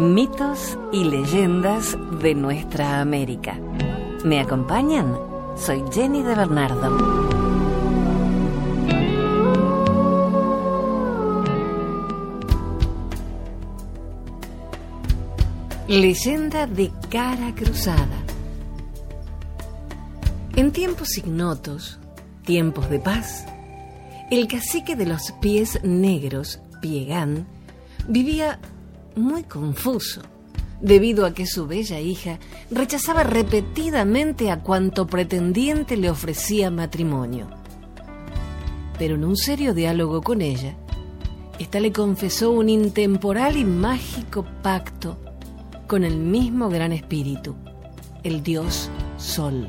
Mitos y leyendas de nuestra América. ¿Me acompañan? Soy Jenny de Bernardo. Leyenda de cara cruzada. En tiempos ignotos, tiempos de paz, el cacique de los pies negros, Piegán, vivía muy confuso debido a que su bella hija rechazaba repetidamente a cuanto pretendiente le ofrecía matrimonio. Pero en un serio diálogo con ella, ésta le confesó un intemporal y mágico pacto con el mismo gran espíritu, el dios Sol,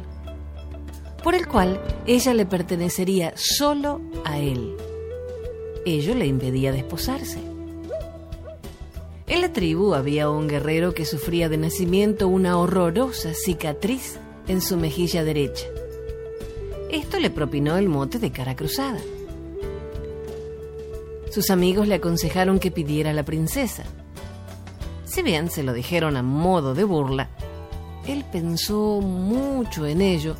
por el cual ella le pertenecería solo a él. Ello le impedía desposarse. En la tribu había un guerrero que sufría de nacimiento una horrorosa cicatriz en su mejilla derecha. Esto le propinó el mote de cara cruzada. Sus amigos le aconsejaron que pidiera a la princesa, si bien se lo dijeron a modo de burla, él pensó mucho en ello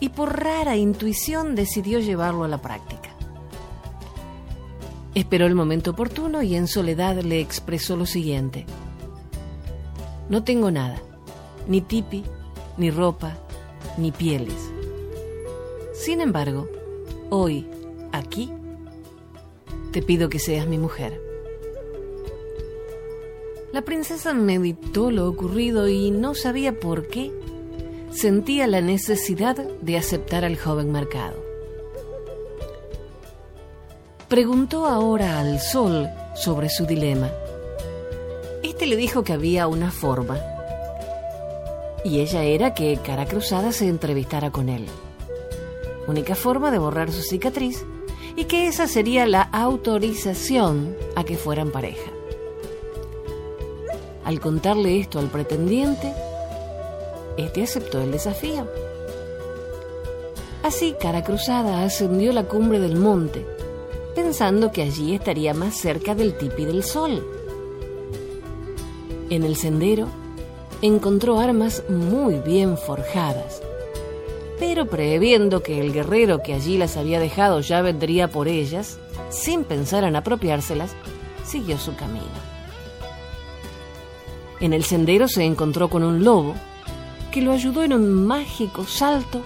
y por rara intuición decidió llevarlo a la práctica. Esperó el momento oportuno y en soledad le expresó lo siguiente. No tengo nada, ni tipi, ni ropa, ni pieles. Sin embargo, hoy, aquí, te pido que seas mi mujer. La princesa meditó lo ocurrido y no sabía por qué sentía la necesidad de aceptar al joven marcado. Preguntó ahora al sol sobre su dilema. Este le dijo que había una forma, y ella era que cara cruzada se entrevistara con él. Única forma de borrar su cicatriz y que esa sería la autorización a que fueran pareja. Al contarle esto al pretendiente, este aceptó el desafío. Así, cara cruzada ascendió la cumbre del monte, pensando que allí estaría más cerca del tipi del sol. En el sendero encontró armas muy bien forjadas, pero previendo que el guerrero que allí las había dejado ya vendría por ellas, sin pensar en apropiárselas, siguió su camino. En el sendero se encontró con un lobo que lo ayudó en un mágico salto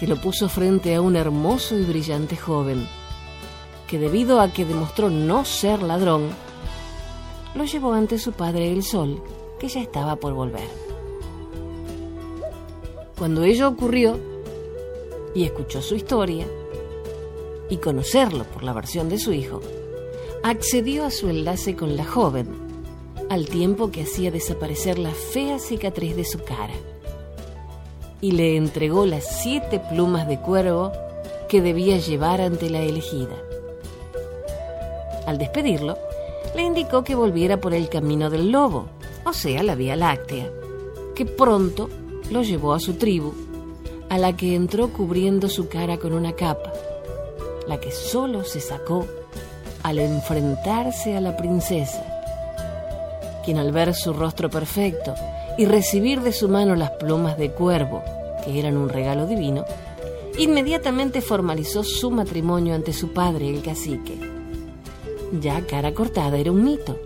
que lo puso frente a un hermoso y brillante joven, que debido a que demostró no ser ladrón, lo llevó ante su padre el sol, que ya estaba por volver. Cuando ello ocurrió, y escuchó su historia, y conocerlo por la versión de su hijo, accedió a su enlace con la joven, al tiempo que hacía desaparecer la fea cicatriz de su cara. Y le entregó las siete plumas de cuervo que debía llevar ante la elegida. Al despedirlo, le indicó que volviera por el camino del lobo, o sea, la Vía Láctea, que pronto lo llevó a su tribu, a la que entró cubriendo su cara con una capa, la que solo se sacó al enfrentarse a la princesa, quien al ver su rostro perfecto y recibir de su mano las plumas de cuervo, que eran un regalo divino, inmediatamente formalizó su matrimonio ante su padre, el cacique. Ya cara cortada era un mito.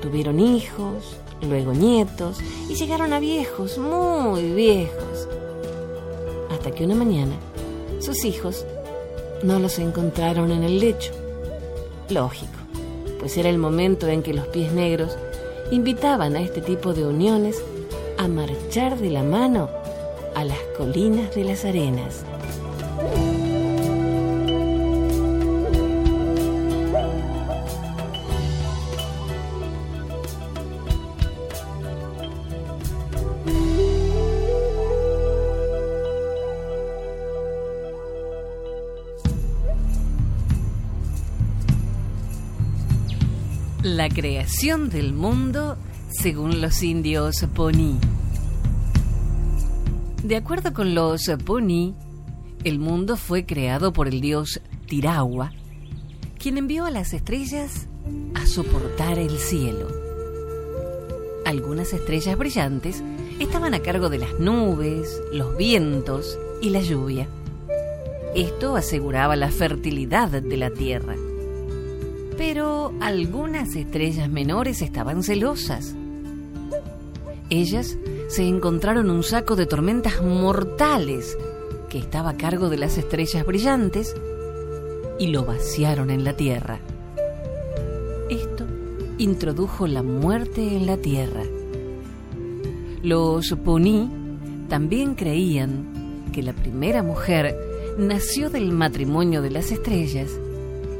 Tuvieron hijos, luego nietos y llegaron a viejos, muy viejos. Hasta que una mañana sus hijos no los encontraron en el lecho. Lógico pues era el momento en que los pies negros invitaban a este tipo de uniones a marchar de la mano a las colinas de las arenas. Creación del mundo según los indios Poni. De acuerdo con los Poni, el mundo fue creado por el dios Tirawa, quien envió a las estrellas a soportar el cielo. Algunas estrellas brillantes estaban a cargo de las nubes, los vientos y la lluvia. Esto aseguraba la fertilidad de la tierra. Pero algunas estrellas menores estaban celosas. Ellas se encontraron un saco de tormentas mortales que estaba a cargo de las estrellas brillantes y lo vaciaron en la tierra. Esto introdujo la muerte en la tierra. Los Puní también creían que la primera mujer nació del matrimonio de las estrellas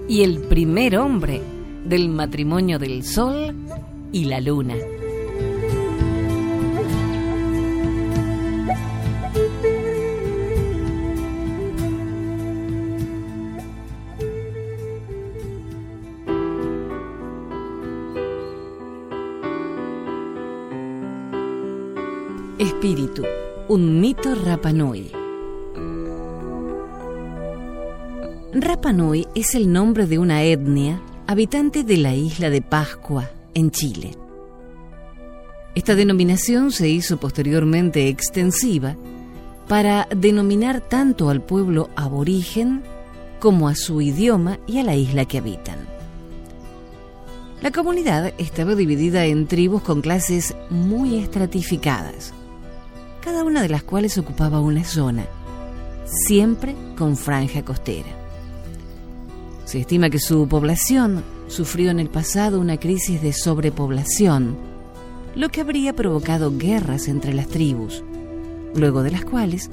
y el primer hombre del matrimonio del sol y la luna. Rapanui es el nombre de una etnia habitante de la isla de Pascua, en Chile. Esta denominación se hizo posteriormente extensiva para denominar tanto al pueblo aborigen como a su idioma y a la isla que habitan. La comunidad estaba dividida en tribus con clases muy estratificadas cada una de las cuales ocupaba una zona, siempre con franja costera. Se estima que su población sufrió en el pasado una crisis de sobrepoblación, lo que habría provocado guerras entre las tribus, luego de las cuales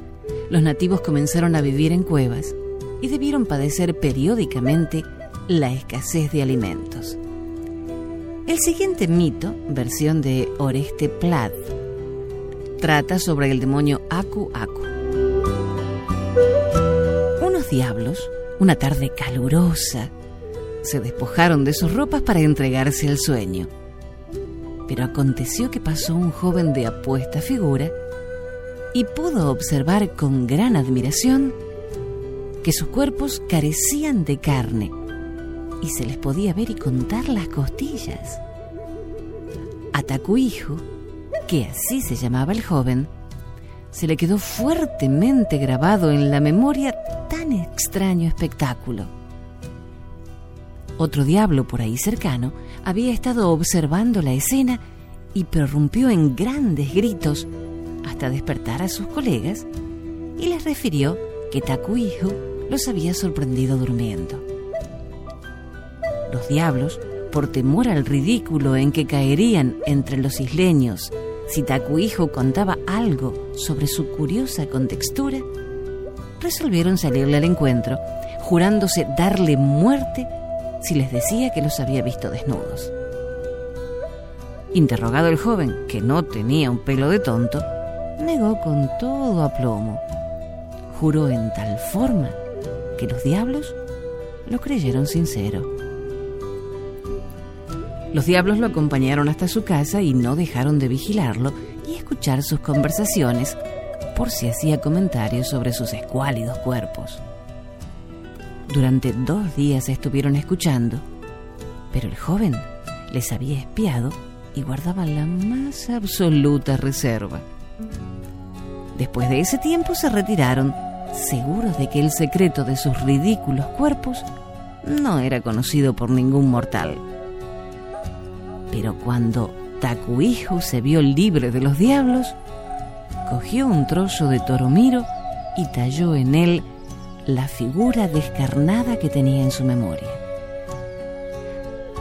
los nativos comenzaron a vivir en cuevas y debieron padecer periódicamente la escasez de alimentos. El siguiente mito, versión de Oreste Plath, trata sobre el demonio Aku Aku. Unos diablos, una tarde calurosa, se despojaron de sus ropas para entregarse al sueño. Pero aconteció que pasó un joven de apuesta figura y pudo observar con gran admiración que sus cuerpos carecían de carne y se les podía ver y contar las costillas. A hijo que así se llamaba el joven, se le quedó fuertemente grabado en la memoria tan extraño espectáculo. Otro diablo por ahí cercano había estado observando la escena y prorrumpió en grandes gritos hasta despertar a sus colegas y les refirió que Takuijo los había sorprendido durmiendo. Los diablos, por temor al ridículo en que caerían entre los isleños si Takuijo contaba algo sobre su curiosa contextura, resolvieron salirle al encuentro, jurándose darle muerte si les decía que los había visto desnudos. Interrogado el joven, que no tenía un pelo de tonto, negó con todo aplomo. Juró en tal forma que los diablos lo creyeron sincero. Los diablos lo acompañaron hasta su casa y no dejaron de vigilarlo escuchar sus conversaciones por si hacía comentarios sobre sus escuálidos cuerpos. Durante dos días estuvieron escuchando, pero el joven les había espiado y guardaba la más absoluta reserva. Después de ese tiempo se retiraron, seguros de que el secreto de sus ridículos cuerpos no era conocido por ningún mortal. Pero cuando Takuijo se vio libre de los diablos, cogió un trozo de toromiro y talló en él la figura descarnada que tenía en su memoria.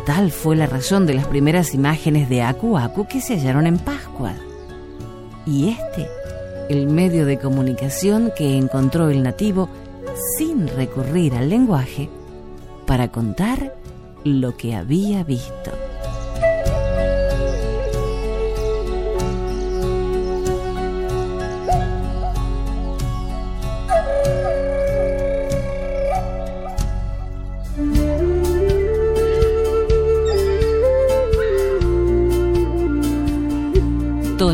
Tal fue la razón de las primeras imágenes de Aku Aku que se hallaron en Pascua. Y este, el medio de comunicación que encontró el nativo sin recurrir al lenguaje para contar lo que había visto.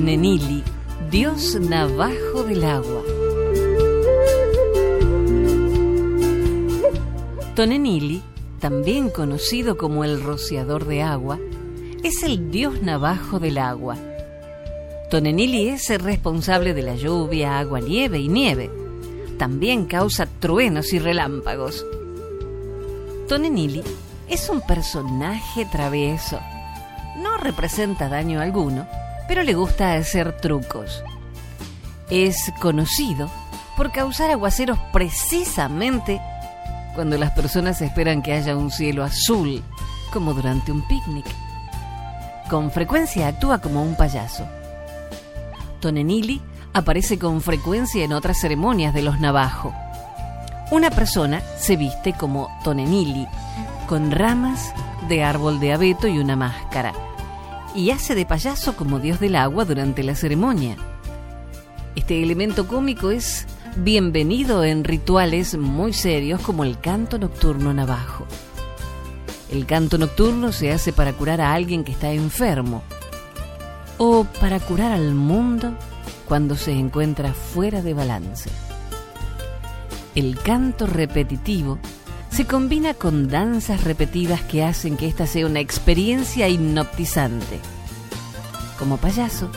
Tonenili, dios navajo del agua. Tonenili, también conocido como el rociador de agua, es el dios navajo del agua. Tonenili es el responsable de la lluvia, agua, nieve y nieve. También causa truenos y relámpagos. Tonenili es un personaje travieso. No representa daño alguno, pero le gusta hacer trucos. Es conocido por causar aguaceros precisamente cuando las personas esperan que haya un cielo azul, como durante un picnic. Con frecuencia actúa como un payaso. Tonenili aparece con frecuencia en otras ceremonias de los navajo. Una persona se viste como Tonenili, con ramas de árbol de abeto y una máscara, y hace de payaso como dios del agua durante la ceremonia. Este elemento cómico es bienvenido en rituales muy serios como el canto nocturno navajo. El canto nocturno se hace para curar a alguien que está enfermo o para curar al mundo cuando se encuentra fuera de balance. El canto repetitivo se combina con danzas repetidas que hacen que esta sea una experiencia hipnotizante. Como payaso,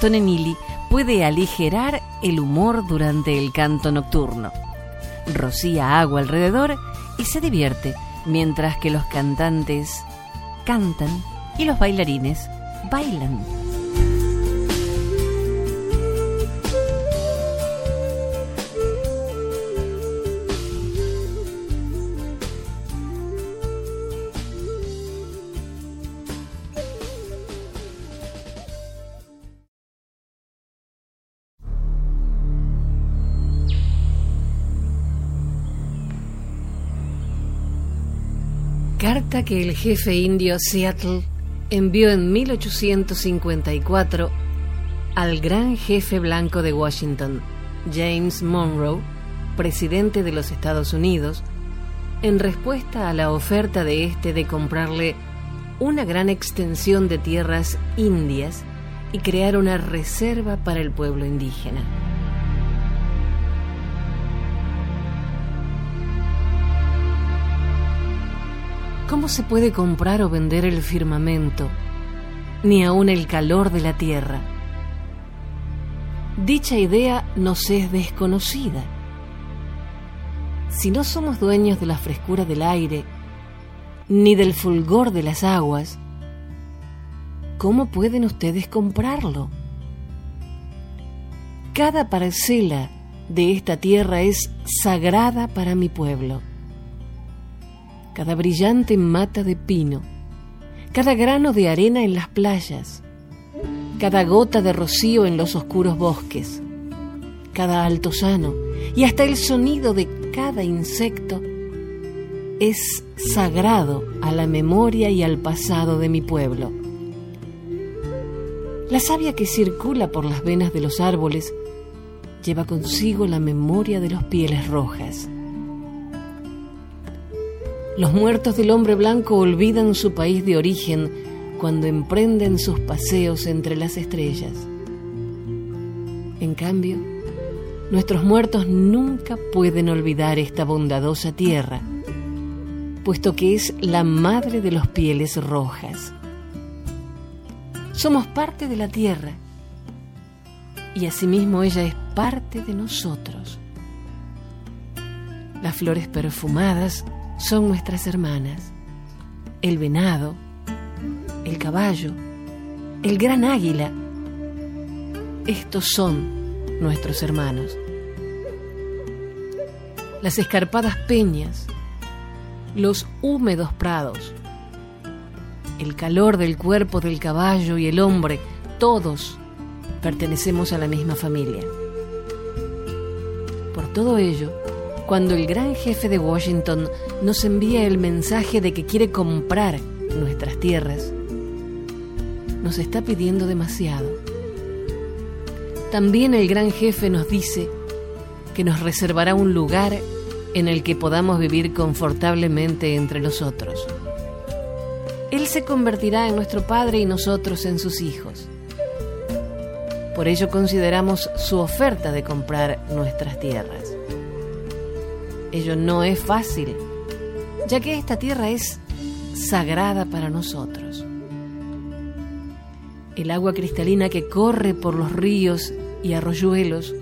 Tonenili puede aligerar el humor durante el canto nocturno. Rocía agua alrededor y se divierte mientras que los cantantes cantan y los bailarines bailan. Carta que el jefe indio Seattle envió en 1854 al gran jefe blanco de Washington, James Monroe, presidente de los Estados Unidos, en respuesta a la oferta de este de comprarle una gran extensión de tierras indias y crear una reserva para el pueblo indígena. ¿Cómo se puede comprar o vender el firmamento, ni aun el calor de la tierra? Dicha idea nos es desconocida. Si no somos dueños de la frescura del aire, ni del fulgor de las aguas, ¿cómo pueden ustedes comprarlo? Cada parcela de esta tierra es sagrada para mi pueblo cada brillante mata de pino, cada grano de arena en las playas, cada gota de rocío en los oscuros bosques, cada altozano y hasta el sonido de cada insecto es sagrado a la memoria y al pasado de mi pueblo. La savia que circula por las venas de los árboles lleva consigo la memoria de los pieles rojas. Los muertos del hombre blanco olvidan su país de origen cuando emprenden sus paseos entre las estrellas. En cambio, nuestros muertos nunca pueden olvidar esta bondadosa tierra, puesto que es la madre de los pieles rojas. Somos parte de la tierra y asimismo ella es parte de nosotros. Las flores perfumadas son nuestras hermanas. El venado, el caballo, el gran águila. Estos son nuestros hermanos. Las escarpadas peñas, los húmedos prados, el calor del cuerpo del caballo y el hombre, todos pertenecemos a la misma familia. Por todo ello, cuando el gran jefe de Washington nos envía el mensaje de que quiere comprar nuestras tierras, nos está pidiendo demasiado. También el gran jefe nos dice que nos reservará un lugar en el que podamos vivir confortablemente entre nosotros. Él se convertirá en nuestro Padre y nosotros en sus hijos. Por ello consideramos su oferta de comprar nuestras tierras. Ello no es fácil, ya que esta tierra es sagrada para nosotros. El agua cristalina que corre por los ríos y arroyuelos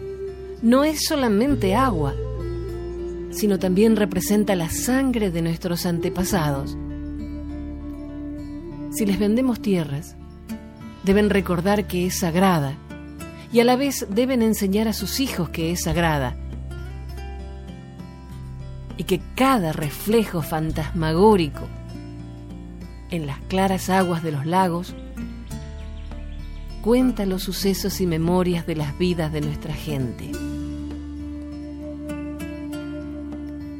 no es solamente agua, sino también representa la sangre de nuestros antepasados. Si les vendemos tierras, deben recordar que es sagrada y a la vez deben enseñar a sus hijos que es sagrada y que cada reflejo fantasmagórico en las claras aguas de los lagos cuenta los sucesos y memorias de las vidas de nuestra gente.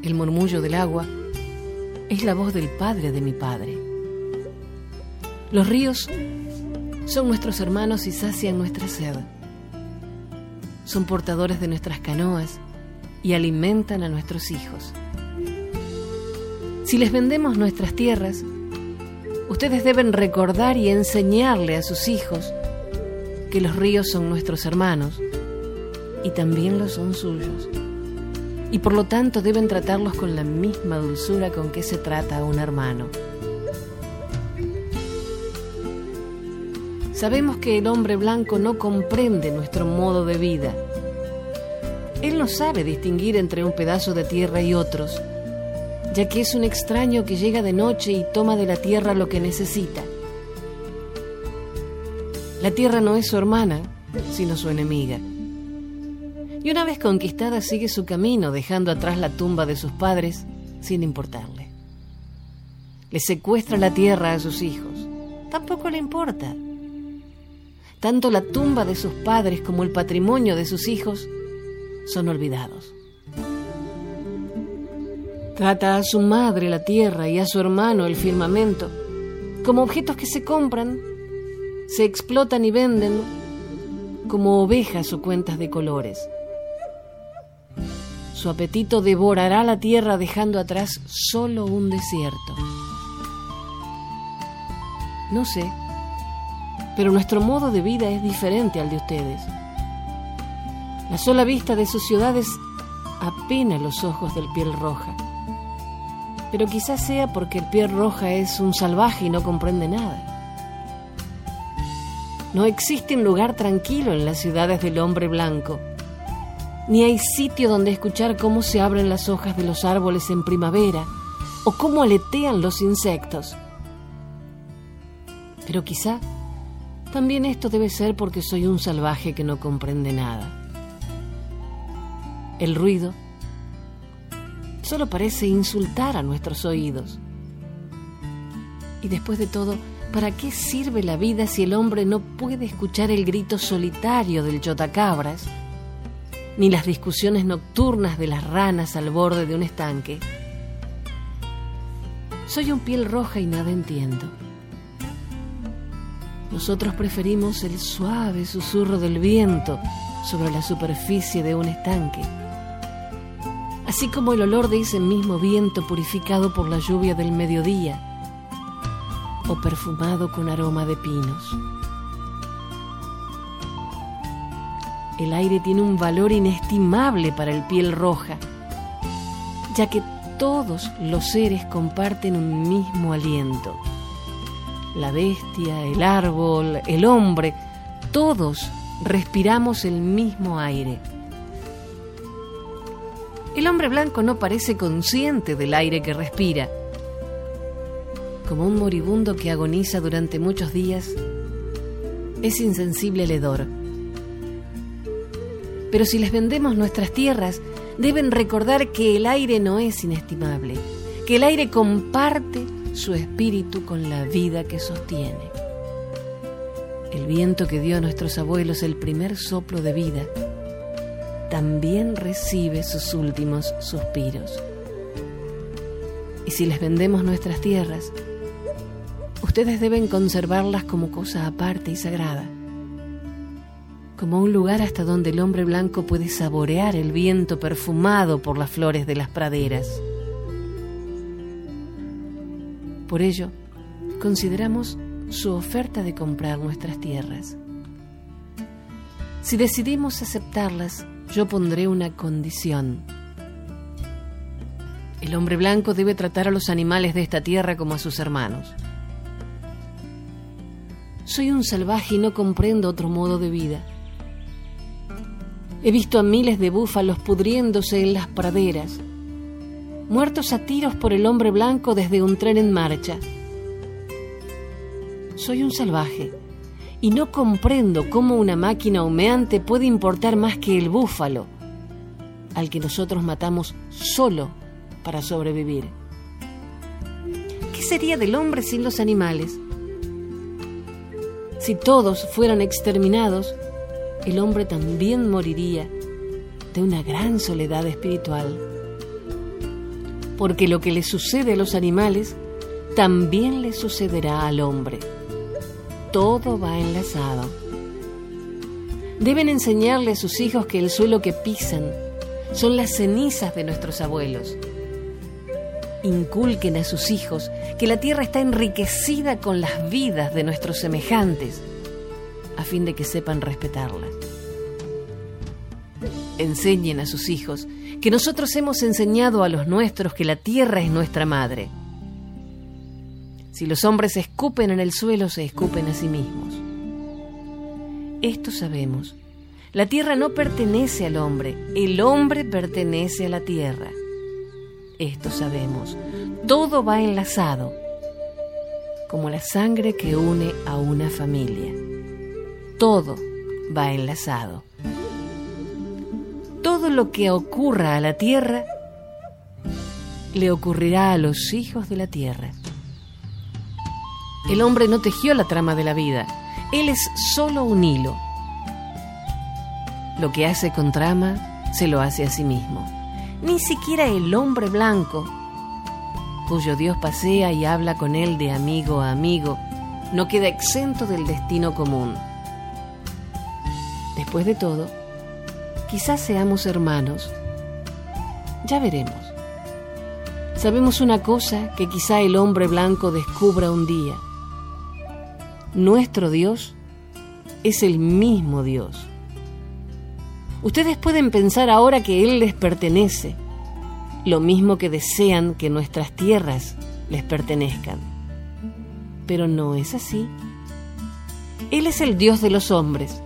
El murmullo del agua es la voz del padre de mi padre. Los ríos son nuestros hermanos y sacian nuestra sed. Son portadores de nuestras canoas y alimentan a nuestros hijos. Si les vendemos nuestras tierras, ustedes deben recordar y enseñarle a sus hijos que los ríos son nuestros hermanos y también lo son suyos. Y por lo tanto deben tratarlos con la misma dulzura con que se trata a un hermano. Sabemos que el hombre blanco no comprende nuestro modo de vida. Él no sabe distinguir entre un pedazo de tierra y otros, ya que es un extraño que llega de noche y toma de la tierra lo que necesita. La tierra no es su hermana, sino su enemiga. Y una vez conquistada sigue su camino, dejando atrás la tumba de sus padres sin importarle. Le secuestra la tierra a sus hijos. Tampoco le importa. Tanto la tumba de sus padres como el patrimonio de sus hijos son olvidados. Trata a su madre la tierra y a su hermano el firmamento como objetos que se compran, se explotan y venden como ovejas o cuentas de colores. Su apetito devorará la tierra dejando atrás solo un desierto. No sé pero nuestro modo de vida es diferente al de ustedes. La sola vista de sus ciudades apena los ojos del piel roja. Pero quizás sea porque el piel roja es un salvaje y no comprende nada. No existe un lugar tranquilo en las ciudades del hombre blanco, ni hay sitio donde escuchar cómo se abren las hojas de los árboles en primavera o cómo aletean los insectos. Pero quizá también esto debe ser porque soy un salvaje que no comprende nada. El ruido solo parece insultar a nuestros oídos. Y después de todo, ¿para qué sirve la vida si el hombre no puede escuchar el grito solitario del chotacabras, ni las discusiones nocturnas de las ranas al borde de un estanque? Soy un piel roja y nada entiendo. Nosotros preferimos el suave susurro del viento sobre la superficie de un estanque, así como el olor de ese mismo viento purificado por la lluvia del mediodía o perfumado con aroma de pinos. El aire tiene un valor inestimable para el piel roja, ya que todos los seres comparten un mismo aliento la bestia, el árbol, el hombre, todos respiramos el mismo aire. El hombre blanco no parece consciente del aire que respira. Como un moribundo que agoniza durante muchos días, es insensible al hedor. Pero si les vendemos nuestras tierras, deben recordar que el aire no es inestimable, que el aire comparte su espíritu con la vida que sostiene. El viento que dio a nuestros abuelos el primer soplo de vida también recibe sus últimos suspiros. Y si les vendemos nuestras tierras, ustedes deben conservarlas como cosa aparte y sagrada, como un lugar hasta donde el hombre blanco puede saborear el viento perfumado por las flores de las praderas. Por ello, consideramos su oferta de comprar nuestras tierras. Si decidimos aceptarlas, yo pondré una condición. El hombre blanco debe tratar a los animales de esta tierra como a sus hermanos. Soy un salvaje y no comprendo otro modo de vida. He visto a miles de búfalos pudriéndose en las praderas, muertos a tiros por el hombre blanco desde un tren en marcha. Soy un salvaje y no comprendo cómo una máquina humeante puede importar más que el búfalo, al que nosotros matamos solo para sobrevivir. ¿Qué sería del hombre sin los animales? Si todos fueran exterminados, el hombre también moriría de una gran soledad espiritual. Porque lo que le sucede a los animales también le sucederá al hombre. Todo va enlazado. Deben enseñarle a sus hijos que el suelo que pisan son las cenizas de nuestros abuelos. Inculquen a sus hijos que la tierra está enriquecida con las vidas de nuestros semejantes, a fin de que sepan respetarla. Enseñen a sus hijos que nosotros hemos enseñado a los nuestros que la tierra es nuestra madre. Si los hombres escupen en el suelo, se escupen a sí mismos. Esto sabemos la tierra no pertenece al hombre, el hombre pertenece a la tierra. Esto sabemos. Todo va enlazado, como la sangre que une a una familia. Todo va enlazado. Todo lo que ocurra a la tierra le ocurrirá a los hijos de la tierra. El hombre no tejió la trama de la vida, él es solo un hilo lo que hace con trama, se lo hace a sí mismo. Ni siquiera el hombre blanco, cuyo Dios pasea y habla con él de amigo a amigo, no queda exento del destino común. Después de todo, quizás seamos hermanos. Ya veremos. Sabemos una cosa que quizá el hombre blanco descubra un día. Nuestro Dios es el mismo Dios. Ustedes pueden pensar ahora que Él les pertenece, lo mismo que desean que nuestras tierras les pertenezcan. Pero no es así. Él es el Dios de los hombres,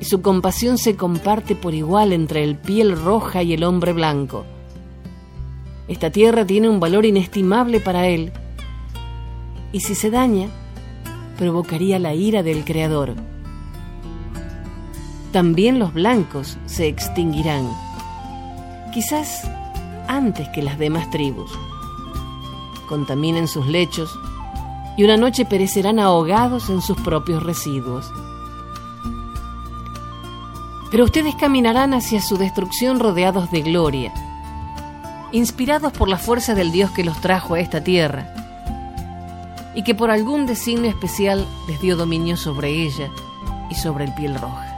y su compasión se comparte por igual entre el piel roja y el hombre blanco. Esta tierra tiene un valor inestimable para Él, y si se daña, provocaría la ira del Creador también los blancos se extinguirán, quizás antes que las demás tribus. Contaminen sus lechos y una noche perecerán ahogados en sus propios residuos. Pero ustedes caminarán hacia su destrucción rodeados de gloria, inspirados por la fuerza del Dios que los trajo a esta tierra y que por algún designio especial les dio dominio sobre ella y sobre el piel roja.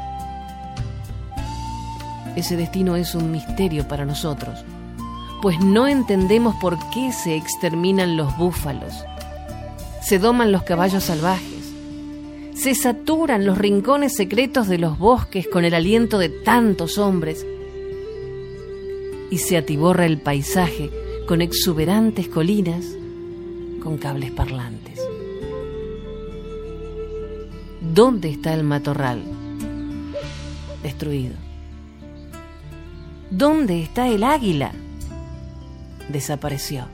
Ese destino es un misterio para nosotros, pues no entendemos por qué se exterminan los búfalos, se doman los caballos salvajes, se saturan los rincones secretos de los bosques con el aliento de tantos hombres y se atiborra el paisaje con exuberantes colinas con cables parlantes. ¿Dónde está el matorral? Destruido. ¿Dónde está el águila? Desapareció.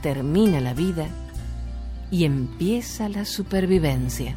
Termina la vida y empieza la supervivencia.